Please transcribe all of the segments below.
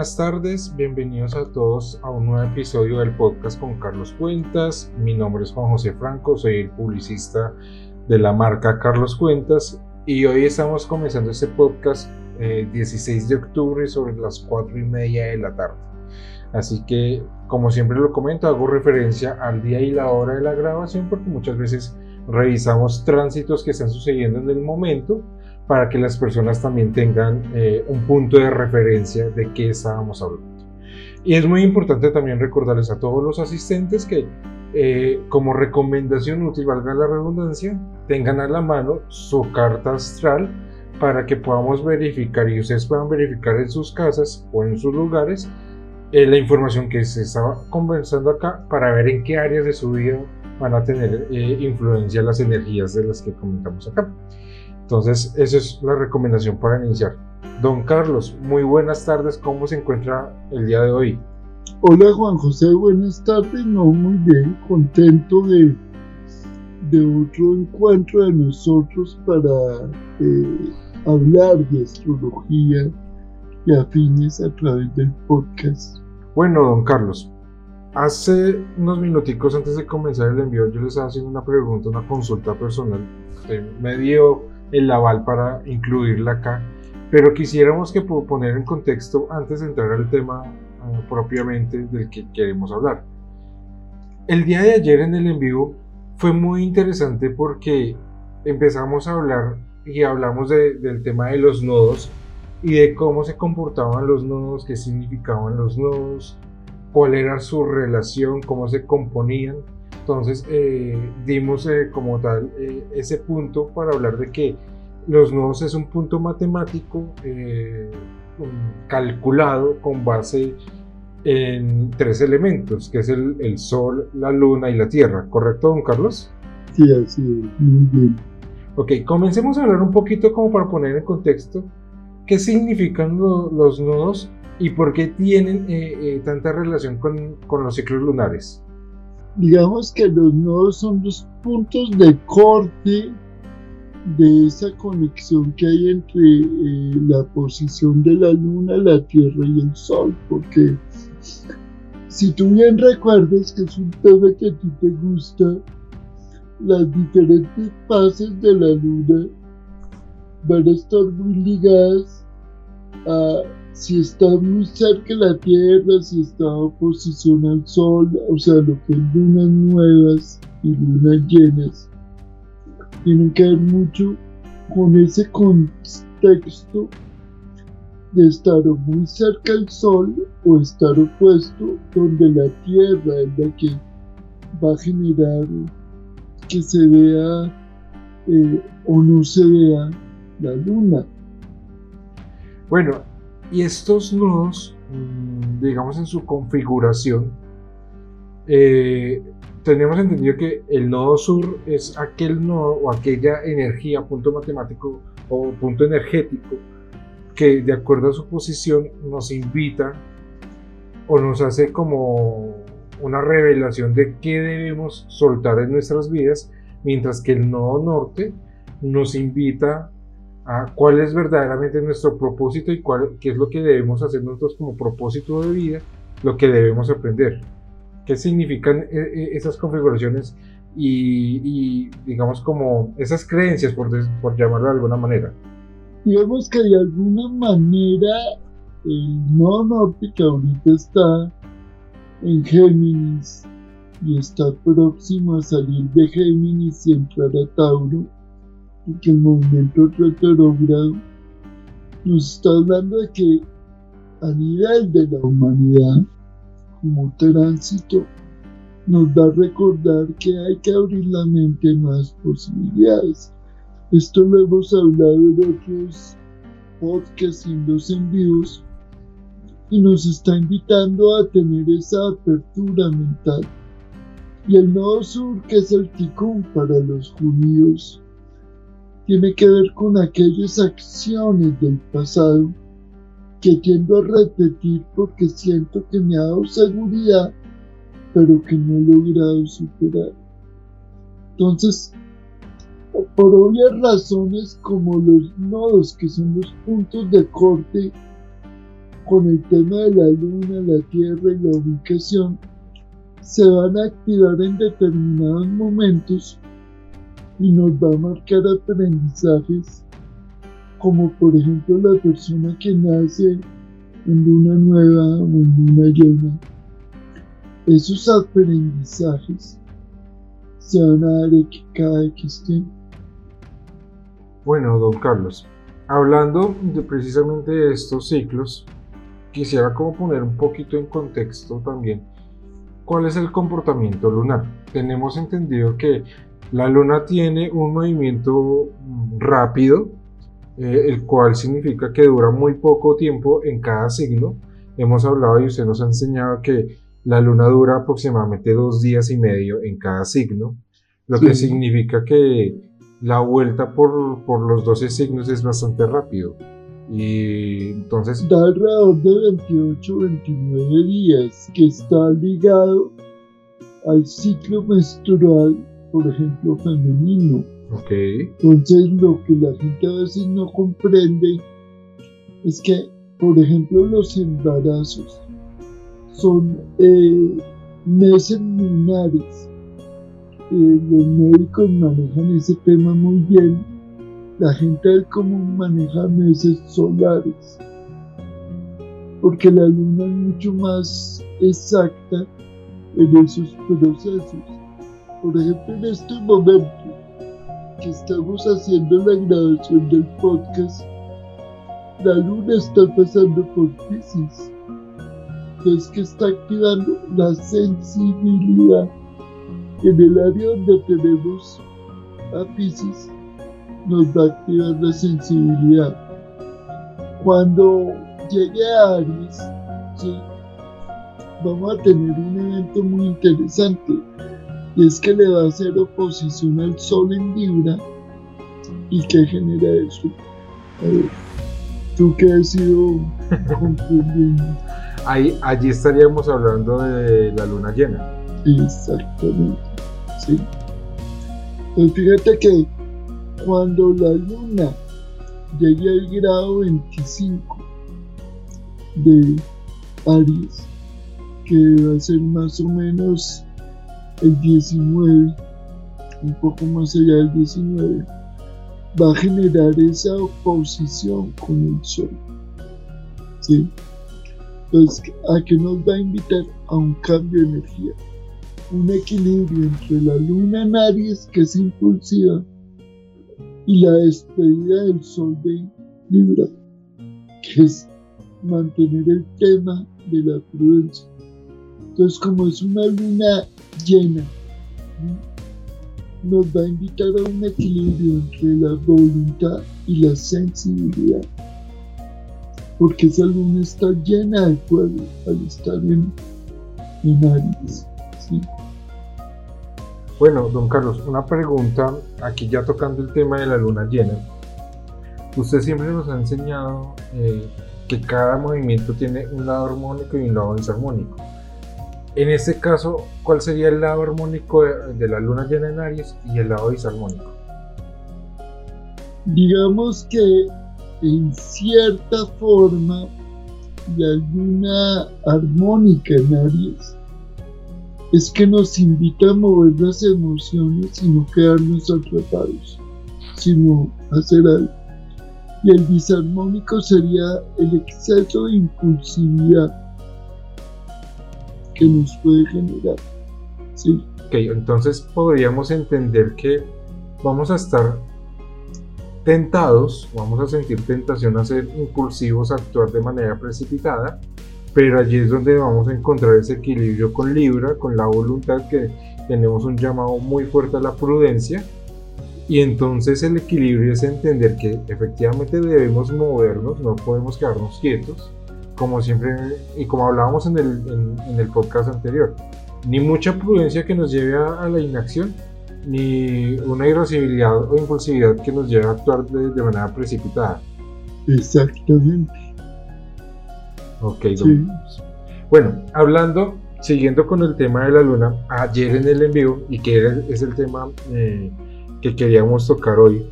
buenas tardes, bienvenidos a todos a un nuevo episodio del podcast con Carlos Cuentas. Mi nombre es Juan José Franco, soy el publicista de la marca Carlos Cuentas y hoy estamos comenzando este podcast 16 eh, de octubre sobre las 4 y media de la tarde. Así que, como siempre lo comento, hago referencia al día y la hora de la grabación porque muchas veces revisamos tránsitos que están sucediendo en el momento para que las personas también tengan eh, un punto de referencia de qué estábamos hablando. Y es muy importante también recordarles a todos los asistentes que eh, como recomendación útil, valga la redundancia, tengan a la mano su carta astral para que podamos verificar y ustedes puedan verificar en sus casas o en sus lugares eh, la información que se estaba conversando acá para ver en qué áreas de su vida van a tener influencia las energías de las que comentamos acá. Entonces, esa es la recomendación para iniciar. Don Carlos, muy buenas tardes, ¿cómo se encuentra el día de hoy? Hola Juan José, buenas tardes, no, muy bien, contento de, de otro encuentro de nosotros para eh, hablar de astrología y afines a través del podcast. Bueno, don Carlos, hace unos minuticos antes de comenzar el envío yo les estaba haciendo una pregunta, una consulta personal. me dio el aval para incluirla acá, pero quisiéramos que poner en contexto antes de entrar al tema ah, propiamente del que queremos hablar. El día de ayer en el en vivo fue muy interesante porque empezamos a hablar y hablamos del tema de los nodos y de cómo se comportaban los nodos, qué significaban los nodos, cuál era su relación, cómo se componían. Entonces eh, dimos eh, como tal eh, ese punto para hablar de que los nodos es un punto matemático calculado con base en tres elementos, que es el, Sol, la Luna y la Tierra, ¿correcto, don Carlos? Sí, así es, muy bien. Ok, comencemos a hablar un poquito como para poner en contexto qué significan los nodos y por qué tienen tanta relación con, con los ciclos lunares digamos que los nodos son los puntos de corte de esa conexión que hay entre eh, la posición de la luna, la tierra y el sol, porque si tú bien recuerdas que es un tema que a ti te gusta, las diferentes fases de la luna van a estar muy ligadas a si está muy cerca la Tierra, si está oposición al Sol, o sea, lo que es lunas nuevas y lunas llenas, tienen que ver mucho con ese contexto de estar muy cerca al Sol o estar opuesto, donde la Tierra es la que va a generar que se vea eh, o no se vea la Luna. Bueno, y estos nodos, mm, digamos en su configuración, eh, tenemos entendido que el nodo sur es aquel nodo o aquella energía, punto matemático o punto energético, que de acuerdo a su posición nos invita o nos hace como una revelación de qué debemos soltar en nuestras vidas, mientras que el nodo norte nos invita cuál es verdaderamente nuestro propósito y cuál, qué es lo que debemos hacer nosotros como propósito de vida, lo que debemos aprender. ¿Qué significan e, e, esas configuraciones y, digamos como esas creencias, por, por llamarlo de alguna manera? Digamos que de alguna manera el nodo norte que ahorita está en Géminis y está próximo a salir de Géminis y entrar a Tauro, que el movimiento retrógrado nos está hablando de que a nivel de la humanidad, como tránsito, nos va a recordar que hay que abrir la mente a más posibilidades. Esto lo hemos hablado en otros podcasts y en los envíos y nos está invitando a tener esa apertura mental. Y el nodo sur, que es el ticún para los judíos, tiene que ver con aquellas acciones del pasado que tiendo a repetir porque siento que me ha dado seguridad, pero que no he logrado superar. Entonces, por obvias razones como los nodos, que son los puntos de corte con el tema de la luna, la tierra y la ubicación, se van a activar en determinados momentos y nos va a marcar aprendizajes como por ejemplo la persona que nace en luna nueva o en luna llena. Esos aprendizajes se van a dar cada X. Bueno, don Carlos, hablando de precisamente de estos ciclos, quisiera como poner un poquito en contexto también cuál es el comportamiento lunar. Tenemos entendido que la luna tiene un movimiento rápido, eh, el cual significa que dura muy poco tiempo en cada signo. Hemos hablado y usted nos ha enseñado que la luna dura aproximadamente dos días y medio en cada signo, lo que significa que la vuelta por, por los 12 signos es bastante rápido. Y entonces... Da alrededor de 28 29 días que está ligado al ciclo menstrual, por ejemplo, femenino. Ok. Entonces lo que la gente a veces no comprende es que, por ejemplo, los embarazos son eh, meses lunares. Eh, los médicos manejan ese tema muy bien la gente del común maneja meses solares, porque la luna es mucho más exacta en esos procesos. Por ejemplo, en este momento que estamos haciendo la grabación del podcast, la luna está pasando por Pisces. Entonces que está activando la sensibilidad en el área donde tenemos a Pisces nos va a activar la sensibilidad. Cuando llegue a Aries, vamos a tener un evento muy interesante es que le va a hacer oposición al Sol en Libra y que genera eso. tú que has sido comprendiendo. Ahí, allí estaríamos hablando de la luna llena. Exactamente, sí. Pues fíjate que cuando la luna llegue al grado 25 de Aries, que va a ser más o menos el 19, un poco más allá del 19, va a generar esa oposición con el Sol. ¿Sí? Entonces, ¿a qué nos va a invitar? A un cambio de energía. Un equilibrio entre la luna en Aries, que es impulsiva, y la despedida del sol de Libra, que es mantener el tema de la prudencia. Entonces, como es una luna llena, nos va a invitar a un equilibrio entre la voluntad y la sensibilidad. Porque esa luna está llena de fuego al estar en, en Aries. Bueno, don Carlos, una pregunta, aquí ya tocando el tema de la luna llena. Usted siempre nos ha enseñado eh, que cada movimiento tiene un lado armónico y un lado disarmónico. En este caso, ¿cuál sería el lado armónico de, la luna llena en Aries y el lado disarmónico? Digamos que en cierta forma la luna armónica en Aries es que nos invita a mover las emociones y no quedarnos atrapados, sino hacer algo. Y el disarmónico sería el exceso de impulsividad que nos puede generar. ¿sí? Ok, entonces podríamos entender que vamos a estar tentados, vamos a sentir tentación a ser impulsivos, a actuar de manera precipitada, pero allí es donde vamos a encontrar ese equilibrio con Libra, con la voluntad que tenemos un llamado muy fuerte a la prudencia. Y entonces el equilibrio es entender que efectivamente debemos movernos, no podemos quedarnos quietos, como siempre y como hablábamos en el, en, el podcast anterior. Ni mucha prudencia que nos lleve a, la inacción, ni una irascibilidad o impulsividad que nos lleve a actuar de manera precipitada. Exactamente. Ok, Bueno, hablando, siguiendo con el tema de la luna, ayer en el envío, y que es el tema eh, que queríamos tocar hoy,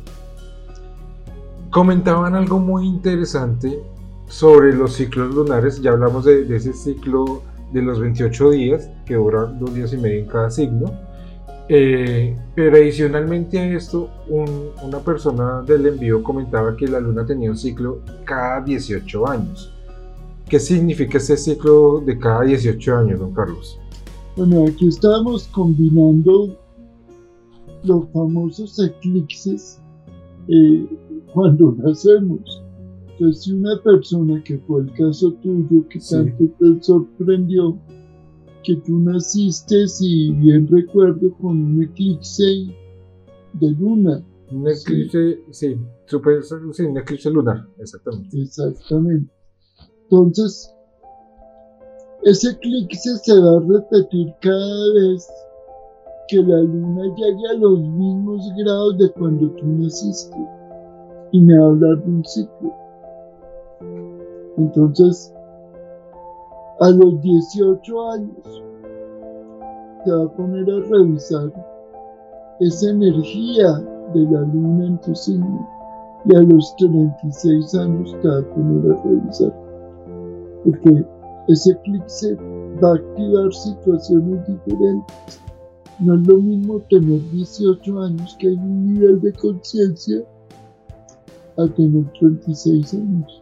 comentaban algo muy interesante sobre los ciclos lunares, ya hablamos de, ese ciclo de los 28 días, que dura dos días y medio en cada signo. Eh, pero adicionalmente a esto, una persona del envío comentaba que la luna tenía un ciclo cada 18 años. ¿Qué significa ese ciclo de cada 18 años, don Carlos? Bueno, aquí estamos combinando los famosos eclipses eh, cuando nacemos. Entonces, si una persona que fue el caso tuyo, que tanto te sorprendió, que tú naciste, si bien recuerdo, con un eclipse de luna. Un eclipse, sí, sí, un eclipse lunar, exactamente. Exactamente. Entonces, ese eclipse se va a repetir cada vez que la luna llegue a los mismos grados de cuando tú naciste. Y me va a hablar de un ciclo. Entonces, a los 18 años, te va a poner a revisar esa energía de la luna en tu signo. Y a los 36 años te va a poner a revisar. Porque ese eclipse va a activar situaciones diferentes. No es lo mismo tener 18 años que hay un nivel de conciencia a tener 36 años.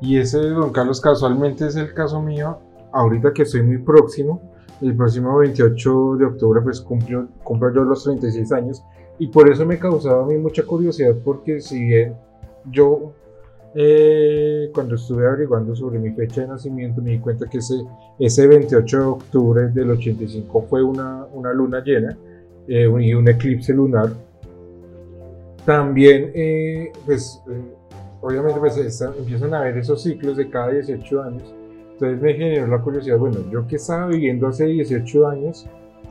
Y ese, don Carlos, casualmente es el caso mío, ahorita que estoy muy próximo, el próximo 28 de octubre pues cumplo, cumplo yo los 36 años y por eso me causaba a mí mucha curiosidad porque si bien yo eh, cuando estuve averiguando sobre mi fecha de nacimiento me di cuenta que ese, ese 28 de octubre del 85 fue una, una luna llena eh, y un eclipse lunar. También, eh, pues, obviamente, pues empiezan a ver esos ciclos de cada 18 años. Entonces me generó la curiosidad, bueno, yo que estaba viviendo hace 18 años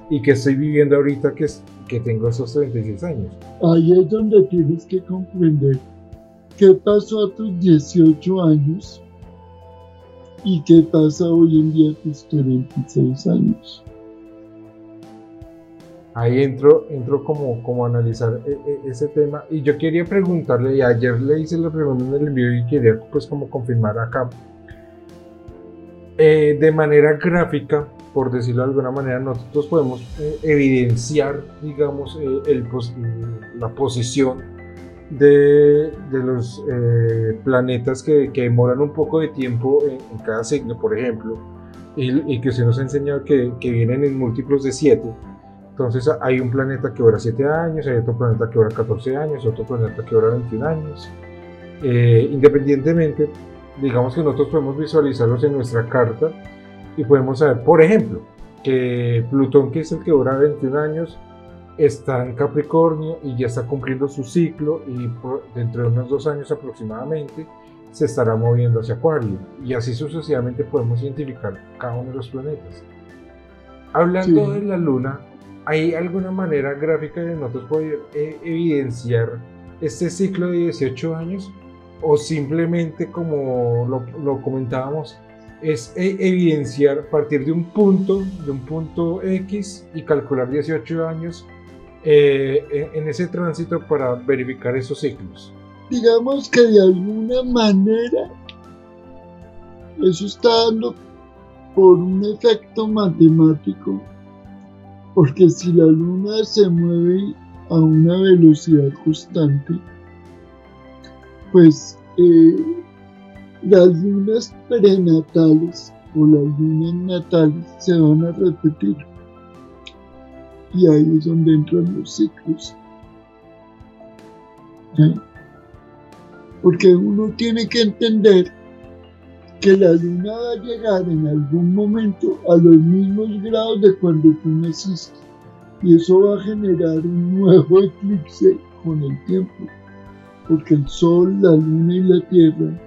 y que estoy viviendo ahorita que, que tengo esos 36 años. Ahí es donde tienes que comprender ¿Qué pasó a tus 18 años? ¿Y qué pasa hoy en día a tus 46 años? Ahí entro, entro como, como a analizar e, e, ese tema. Y yo quería preguntarle, y ayer le hice la pregunta en el envío y quería pues como confirmar acá. Eh, de manera gráfica, por decirlo de alguna manera, nosotros podemos eh, evidenciar, digamos, eh, el, la posición de, los eh, planetas que, demoran un poco de tiempo en, cada signo, por ejemplo, y, que se nos ha enseñado que, vienen en múltiplos de 7. Entonces hay un planeta que dura 7 años, hay otro planeta que dura 14 años, otro planeta que dura 21 años. Eh, independientemente, digamos que nosotros podemos visualizarlos en nuestra carta y podemos saber, por ejemplo, que Plutón, que es el que dura 21 años, está en Capricornio y ya está cumpliendo su ciclo y dentro de unos dos años aproximadamente se estará moviendo hacia Acuario y así sucesivamente podemos identificar cada uno de los planetas. Hablando de la Luna, ¿hay alguna manera gráfica de nosotros poder eh, evidenciar este ciclo de 18 años? ¿O simplemente, como lo, comentábamos, es e, evidenciar partir de un punto, de un punto X y calcular 18 años eh, en ese tránsito para verificar esos ciclos? Digamos que de alguna manera eso está dando por un efecto matemático, porque si la luna se mueve a una velocidad constante, pues eh, las lunas prenatales o las lunas natales se van a repetir. Y ahí es donde entran los ciclos. Porque uno tiene que entender que la luna va a llegar en algún momento a los mismos grados de cuando tú naciste. Y eso va a generar un nuevo eclipse con el tiempo. Porque el Sol, la Luna y la Tierra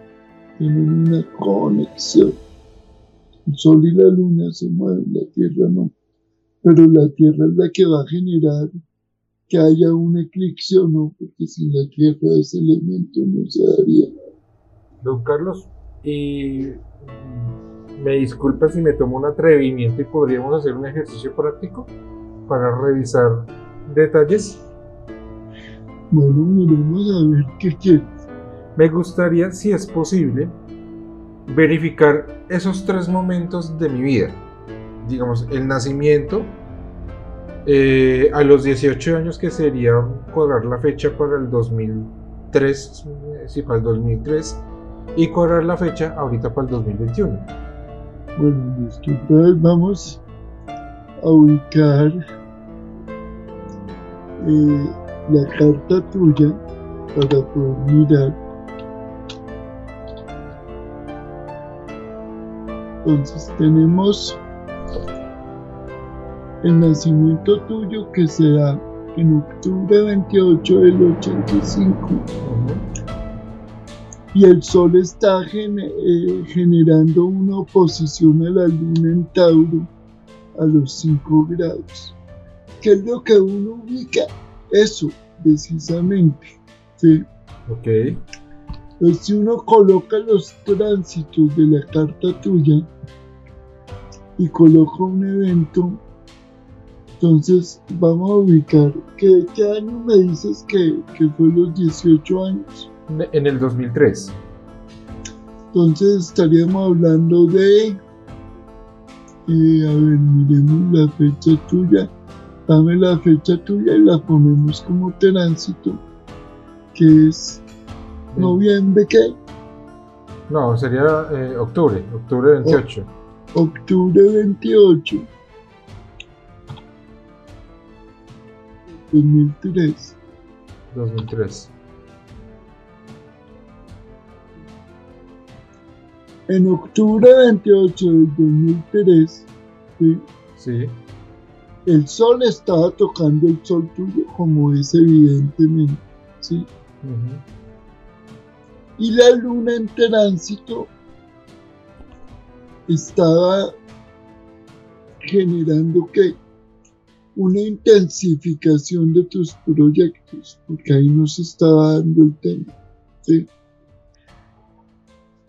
tienen una conexión. El Sol y la Luna se mueven, la Tierra no pero la Tierra es la que va a generar que haya un eclipse o no, porque sin la Tierra ese elemento no se daría. Don Carlos, y me disculpa si me tomo un atrevimiento y podríamos hacer un ejercicio práctico para revisar detalles. Bueno, miremos a ver qué quieres. me gustaría, si es posible, verificar esos tres momentos de mi vida. Digamos, el nacimiento, eh, a los 18 años que sería cuadrar la fecha para el 2003, sí, para el 2003, y cuadrar la fecha ahorita para el 2021. Bueno. Entonces vamos a ubicar eh, la carta tuya para poder mirar. Entonces tenemos el nacimiento tuyo que se da en octubre 28 del 85 y el Sol está eh, generando una oposición a la Luna en Tauro a los 5 grados. ¿Qué es lo que uno ubica? Eso, precisamente. ¿sí? Ok. Entonces, si uno coloca los tránsitos de la carta tuya y coloca un evento, entonces vamos a ubicar qué, qué año me dices que, que fue los 18 años. En el 2003. Entonces estaríamos hablando de... Eh, a ver, miremos la fecha tuya. Dame la fecha tuya y la ponemos como tránsito, que es noviembre, ¿qué? No, sería eh, octubre, octubre 28. octubre 28. 2003. 2003. En octubre 28 del 2003, ¿sí? el sol estaba tocando el sol tuyo, como es evidentemente. ¿sí? Y la luna en tránsito estaba generando que una intensificación de tus proyectos, porque ahí no se estaba dando el tema. ¿sí?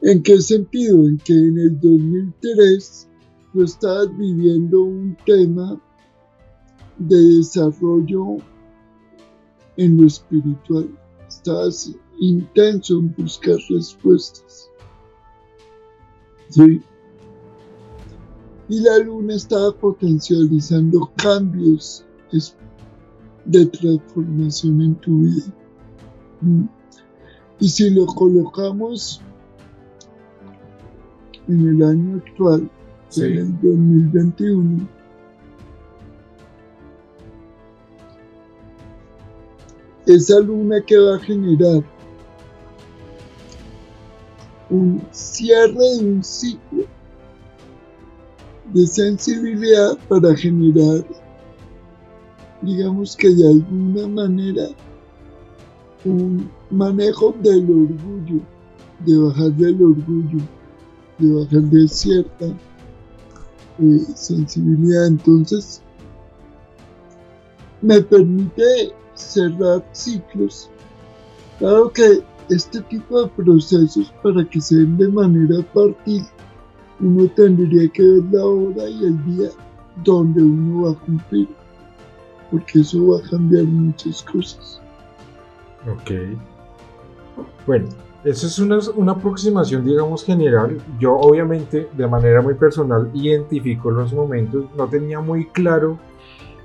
¿En qué sentido? En que en el 2003 tú estabas viviendo un tema de desarrollo en lo espiritual. Estabas intenso en buscar respuestas. ¿Sí? Y la luna estaba potencializando cambios de transformación en tu vida. ¿Mm? Y si lo colocamos en el año actual, en el 2021, esa luna que va a generar un cierre de un ciclo de sensibilidad para generar, digamos que de alguna manera, un manejo del orgullo, de bajar del orgullo, de cierta eh, sensibilidad. Entonces, me permite cerrar ciclos. Claro que este tipo de procesos, para que se de manera partida, uno tendría que ver la hora y el día donde uno va a cumplir, porque eso va a cambiar muchas cosas. Ok. Bueno, eso es una, una, aproximación, digamos, general. Yo, obviamente, de manera muy personal, identifico los momentos. No tenía muy claro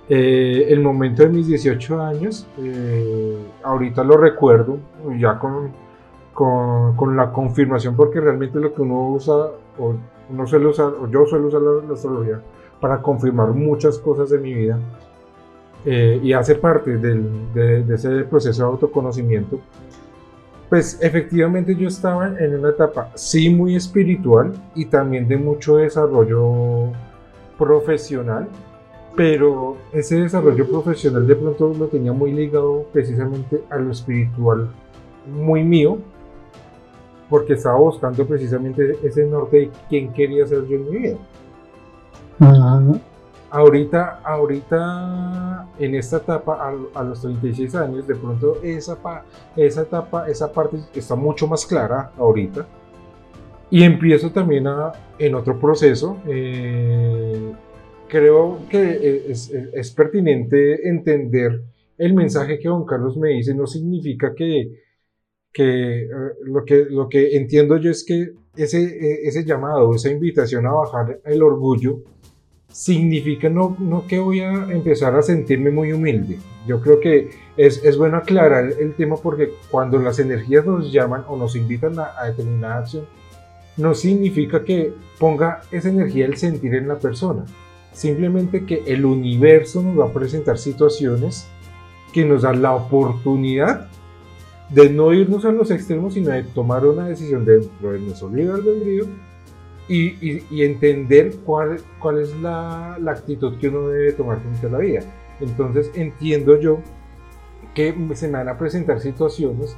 eh, el momento de mis 18 años. Eh, ahorita lo recuerdo, ya con, con, con, la confirmación, porque realmente lo que uno usa, o uno suele usar, o yo suelo usar la, astrología para confirmar muchas cosas de mi vida. Eh, y hace parte del, de, de ese proceso de autoconocimiento pues efectivamente yo estaba en una etapa sí muy espiritual y también de mucho desarrollo profesional, pero ese desarrollo profesional de pronto lo tenía muy ligado precisamente a lo espiritual muy mío, porque estaba buscando precisamente ese norte de quién quería ser yo en mi vida. Ahorita, ahorita, en esta etapa, a, los 36 años, de pronto esa, esa etapa, esa parte está mucho más clara ahorita. Y empiezo también a, en otro proceso. Eh, creo que es, es, pertinente entender el mensaje que don Carlos me dice. No significa que, que eh, lo que lo que entiendo yo es que ese, e, ese llamado, esa invitación a bajar el orgullo, significa no, que voy a empezar a sentirme muy humilde. Yo creo que es, bueno aclarar el tema porque cuando las energías nos llaman o nos invitan a, determinada acción, no significa que ponga esa energía del sentir en la persona. Simplemente que el universo nos va a presentar situaciones que nos dan la oportunidad de no irnos a los extremos, sino de tomar una decisión dentro de nuestro libre albedrío y, entender cuál, cuál es la, la, actitud que uno debe tomar frente a la vida. Entonces entiendo yo que se me van a presentar situaciones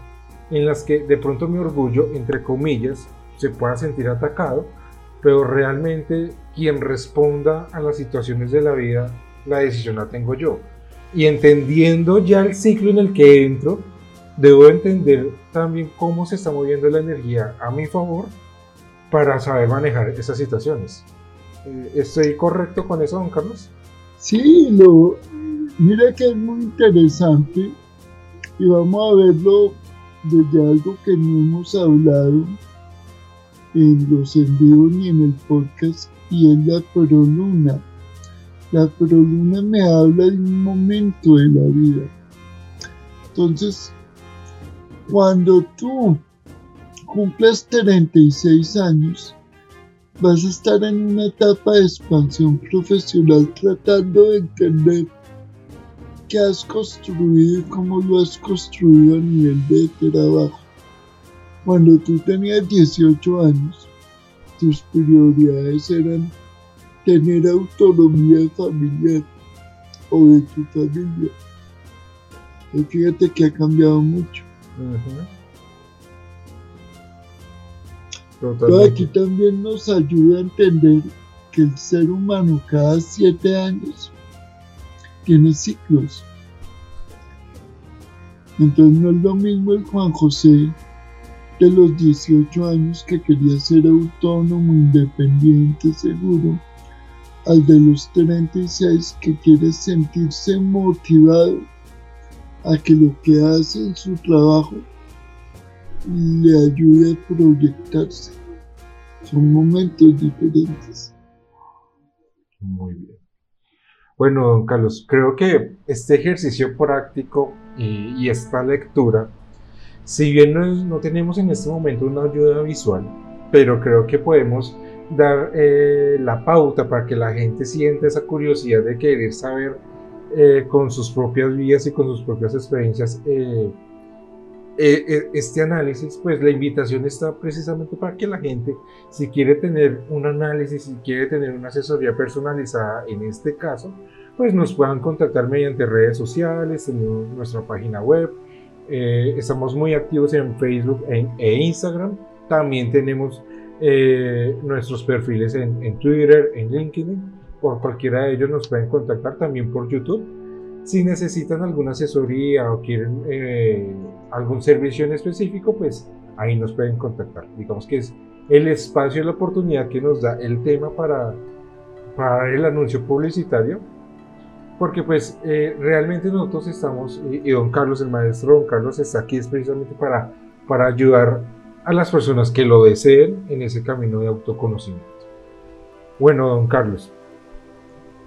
en las que de pronto mi orgullo, entre comillas, se pueda sentir atacado, pero realmente quien responda a las situaciones de la vida, la decisión la tengo yo. Y entendiendo ya el ciclo en el que entro, debo entender también cómo se está moviendo la energía a mi favor para saber manejar esas situaciones. Eh, ¿Estoy correcto con eso, don Carlos? Sí, lo, mira que es muy interesante y vamos a verlo desde algo que no hemos hablado en los envíos ni en el podcast y es la proluna. La proluna me habla de un momento de la vida. Entonces, cuando tú cumplas 36 años, vas a estar en una etapa de expansión profesional tratando de entender qué has construido y cómo lo has construido a nivel de trabajo. Cuando tú tenías 18 años, tus prioridades eran tener autonomía familiar o de tu familia. Y fíjate que ha cambiado mucho. Pero aquí también nos ayuda a entender que el ser humano cada siete años tiene ciclos. Entonces no es lo mismo el Juan José de los 18 años que quería ser autónomo, independiente, seguro, al de los 36 que quiere sentirse motivado a que lo que hace en su trabajo le ayude a proyectarse. Son momentos diferentes. Muy bien. Bueno, don Carlos, creo que este ejercicio práctico y, esta lectura, si bien no, tenemos en este momento una ayuda visual, pero creo que podemos dar eh, la pauta para que la gente sienta esa curiosidad de querer saber eh, con sus propias vías y con sus propias experiencias eh, eh, este análisis, pues la invitación está precisamente para que la gente, si quiere tener un análisis, si quiere tener una asesoría personalizada en este caso, pues nos puedan contactar mediante redes sociales, en nuestra página web. estamos muy activos en Facebook e, Instagram. También tenemos nuestros perfiles en, en Twitter, en LinkedIn por cualquiera de ellos nos pueden contactar también por YouTube. Si necesitan alguna asesoría o quieren eh, algún servicio en específico, pues ahí nos pueden contactar. Digamos que es el espacio y la oportunidad que nos da el tema para, para el anuncio publicitario. Porque pues eh, realmente nosotros estamos, y, don Carlos, el maestro don Carlos, está aquí es precisamente para, para ayudar a las personas que lo deseen en ese camino de autoconocimiento. Bueno, don Carlos,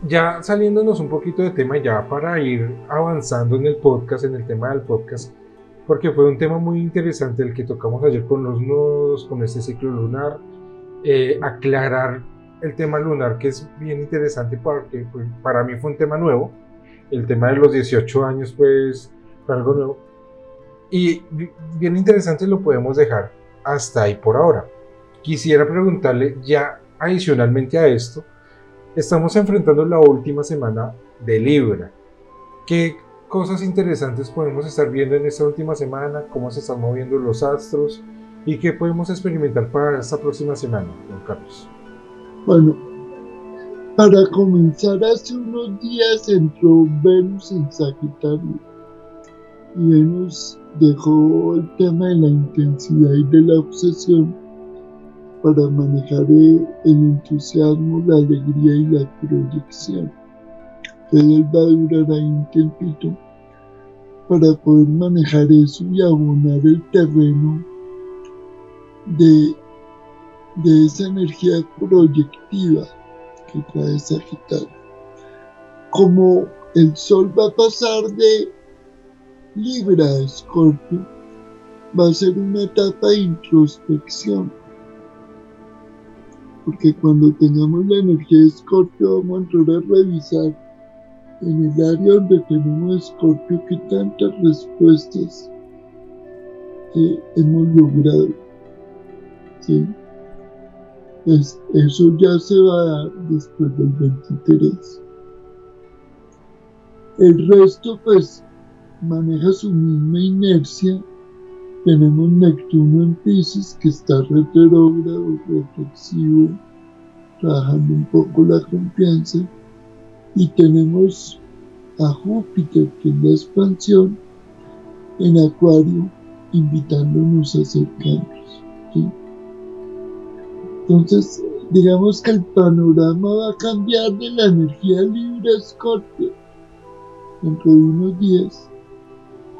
ya saliéndonos un poquito de tema ya para ir avanzando en el podcast, en el tema del podcast, porque fue un tema muy interesante el que tocamos ayer con los nodos, con este ciclo lunar, eh, aclarar el tema lunar que es bien interesante porque para mí fue un tema nuevo, el tema de los 18 años pues fue algo nuevo y bien interesante lo podemos dejar hasta ahí por ahora. Quisiera preguntarle ya adicionalmente a esto, Estamos enfrentando la última semana de Libra. ¿Qué cosas interesantes podemos estar viendo en esta última semana? ¿Cómo se están moviendo los astros? ¿Y qué podemos experimentar para esta próxima semana, don Carlos? Bueno, para comenzar, hace unos días entró Venus en Sagitario. Venus dejó el tema de la intensidad y de la obsesión para manejar el, entusiasmo, la alegría y la proyección. Él va a durar ahí un tiempito para poder manejar eso y abonar el terreno de, de esa energía proyectiva que trae Sagitario. Como el sol va a pasar de Libra a Escorpio, va a ser una etapa de introspección. Porque cuando tengamos la energía de Escorpio vamos a entrar a revisar en el área donde tenemos Escorpio qué tantas respuestas hemos logrado. eso ya se va a dar después del 23. El resto pues maneja su misma inercia. Tenemos Neptuno en Pisces que está retrógrado, reflexivo, trabajando un poco la confianza. Y tenemos a Júpiter, que es la expansión, en Acuario, invitándonos a hacer cambios. Entonces, digamos que el panorama va a cambiar de la energía libre Scorpio dentro de unos días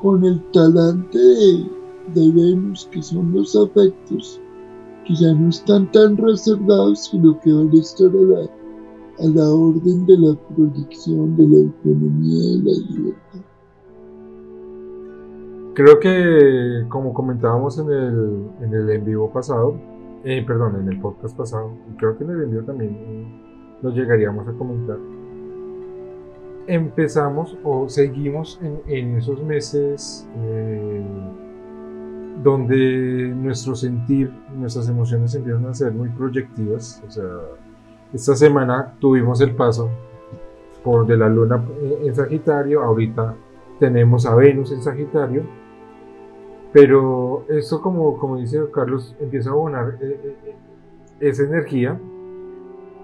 con el talante de, Venus, que son los afectos, que ya no están tan reservados, sino que van a estar a la, orden de la proyección, de la autonomía y la libertad. Creo que, como comentábamos en el, en el en vivo pasado, eh, perdón, en el podcast pasado, creo que en el envío también lo llegaríamos a comentar. Empezamos o seguimos en, esos meses eh, donde nuestro sentir, nuestras emociones empiezan a ser muy proyectivas. O sea, esta semana tuvimos el paso por de la luna en Sagitario, ahorita tenemos a Venus en Sagitario pero esto, como, como dice Carlos, empieza a abonar eh, eh, eh, esa energía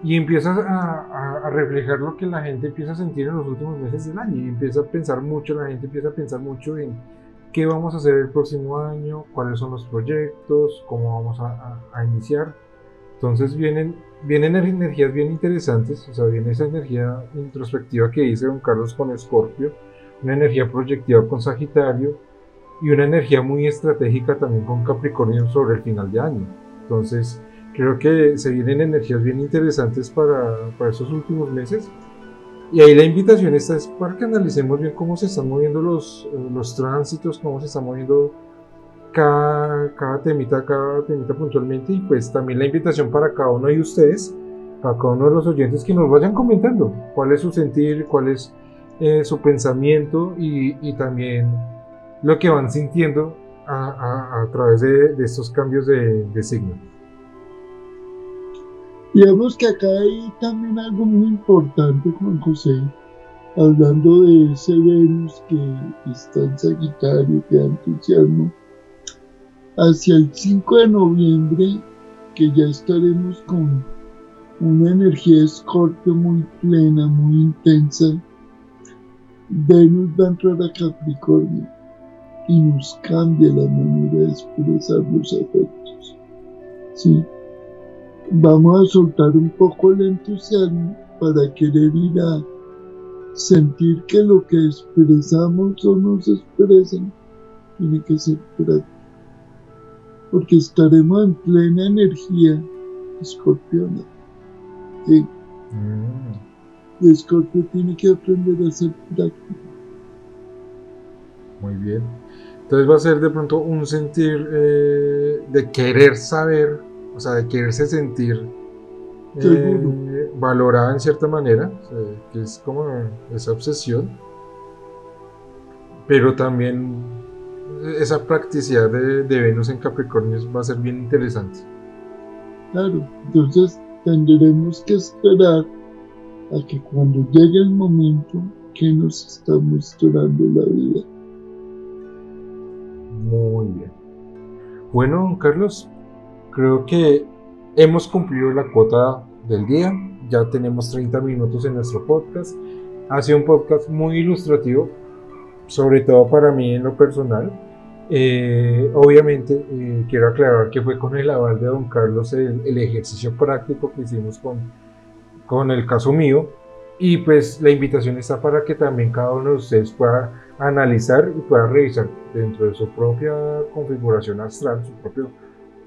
y empieza a, reflejar lo que la gente empieza a sentir en los últimos meses del año y empieza a pensar mucho, la gente empieza a pensar mucho en qué vamos a hacer el próximo año, cuáles son los proyectos, cómo vamos a, iniciar. Entonces vienen, vienen energías bien interesantes, o sea, viene esa energía introspectiva que dice don Carlos con Escorpio, una energía proyectiva con Sagitario, y una energía muy estratégica también con Capricornio sobre el final de año. Entonces, creo que se vienen energías bien interesantes para, para esos últimos meses. Y ahí la invitación esta es para que analicemos bien cómo se están moviendo los, eh, los tránsitos, cómo se está moviendo cada, cada temita, cada temita puntualmente. Y pues también la invitación para cada uno de ustedes, para cada uno de los oyentes que nos vayan comentando cuál es su sentir, cuál es eh, su pensamiento y, y también lo que van sintiendo a, través de, estos cambios de, de signo. Digamos que acá hay también algo muy importante, Juan José, hablando de ese Venus que está en Sagitario, que da entusiasmo. Hacia el 5 de noviembre, que ya estaremos con una energía escorpio muy plena, muy intensa, Venus va a entrar a Capricornio y nos cambia la manera de expresar los afectos. ¿sí? Vamos a soltar un poco el entusiasmo para querer ir a sentir que lo que expresamos o nos expresan tiene que ser práctico. Porque estaremos en plena energía escorpiona. ¿sí? Mm. Escorpio tiene que aprender a ser práctico. Muy bien. Entonces va a ser de pronto un sentir eh, de querer saber, o sea, de quererse sentir eh, valorada en cierta manera, que es como esa obsesión, pero también esa practicidad de, de Venus en Capricornio va a ser bien interesante. Claro, entonces tendremos que esperar a que cuando llegue el momento que nos está mostrando la vida muy bien. Bueno, Carlos, creo que hemos cumplido la cuota del día. Ya tenemos 30 minutos en nuestro podcast. Ha sido un podcast muy ilustrativo, sobre todo para mí en lo personal. Eh, obviamente, eh, quiero aclarar que fue con el aval de don Carlos el, ejercicio práctico que hicimos con, con el caso mío. Y pues la invitación está para que también cada uno de ustedes pueda analizar y pueda revisar dentro de su propia configuración astral, su propia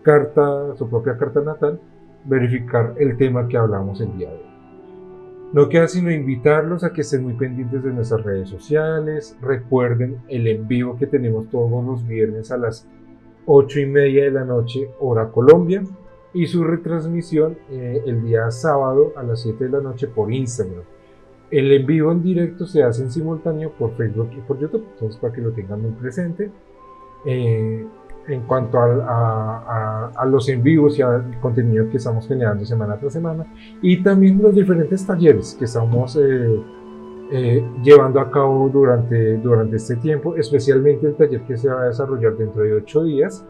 carta, su propia carta natal, verificar el tema que hablamos el día de hoy. No queda sino invitarlos a que estén muy pendientes de nuestras redes sociales. Recuerden el en vivo que tenemos todos los viernes a las 8 y media de la noche, hora Colombia, y su retransmisión eh, el día sábado a las 7 de la noche por Instagram. El en vivo en directo se hace en simultáneo por Facebook y por YouTube, entonces para que lo tengan muy presente. Eh, en cuanto a, los en vivos y al contenido que estamos generando semana tras semana y también los diferentes talleres que estamos eh, eh, llevando a cabo durante, durante este tiempo, especialmente el taller que se va a desarrollar dentro de ocho días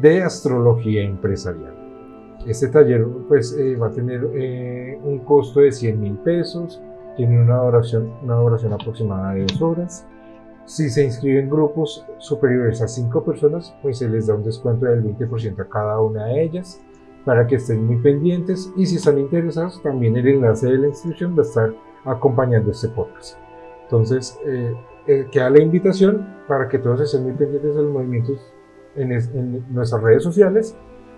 de astrología empresarial. Este taller pues, eh, va a tener un costo de 100 mil pesos, tiene una duración, una duración aproximada de dos horas si se inscriben grupos superiores a 5 personas, pues se les da un descuento del 20% a cada una de ellas para que estén muy pendientes y si están interesados también el enlace de la inscripción va a estar acompañando este podcast. Entonces eh, eh, queda la invitación para que todos estén muy pendientes de los movimientos en, nuestras redes sociales.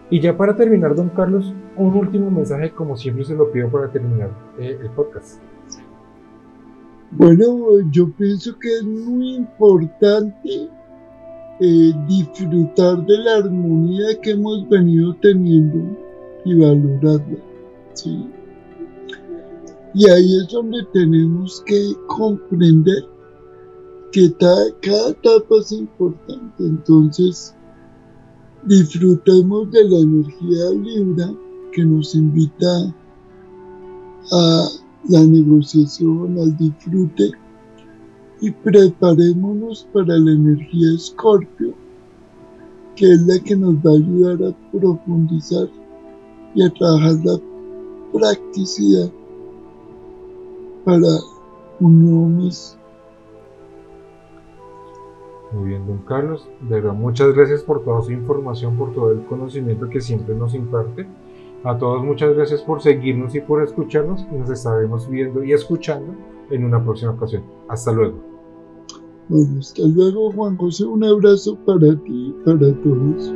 Y ya para terminar, don Carlos, un último mensaje como siempre se lo pido para terminar eh, el podcast. Bueno, yo pienso que es muy importante eh, disfrutar de la armonía que hemos venido teniendo y valorarla. ¿sí? Y ahí es donde tenemos que comprender que cada etapa es importante. Entonces, disfrutemos de la energía libra que nos invita a la negociación, al disfrute y preparémonos para la energía Escorpio, que es la que nos va a ayudar a profundizar y a trabajar la practicidad para un nuevo mes. Muy bien, don Carlos. De verdad, muchas gracias por toda su información, por todo el conocimiento que siempre nos imparte. A todos muchas gracias por seguirnos y por escucharnos nos estaremos viendo y escuchando en una próxima ocasión. Hasta luego. Bueno, hasta luego Juan José, un abrazo para ti y para todos.